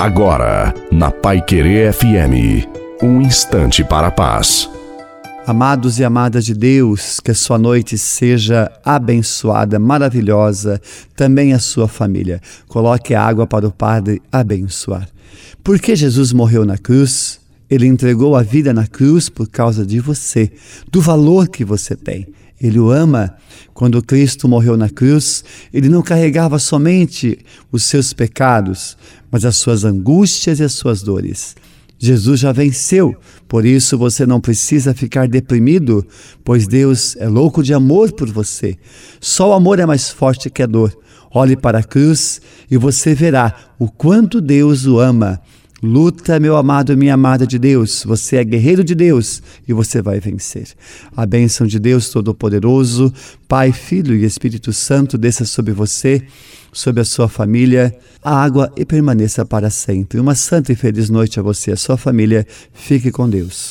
Agora, na Pai Querer FM, um instante para a paz. Amados e amadas de Deus, que a sua noite seja abençoada, maravilhosa, também a sua família. Coloque a água para o Padre abençoar. Porque Jesus morreu na cruz, ele entregou a vida na cruz por causa de você, do valor que você tem. Ele o ama. Quando Cristo morreu na cruz, ele não carregava somente os seus pecados, mas as suas angústias e as suas dores. Jesus já venceu, por isso você não precisa ficar deprimido, pois Deus é louco de amor por você. Só o amor é mais forte que a dor. Olhe para a cruz e você verá o quanto Deus o ama Luta, meu amado e minha amada de Deus. Você é guerreiro de Deus e você vai vencer. A bênção de Deus Todo-Poderoso, Pai, Filho e Espírito Santo desça sobre você, sobre a sua família, a água e permaneça para sempre. Uma santa e feliz noite a você e a sua família. Fique com Deus.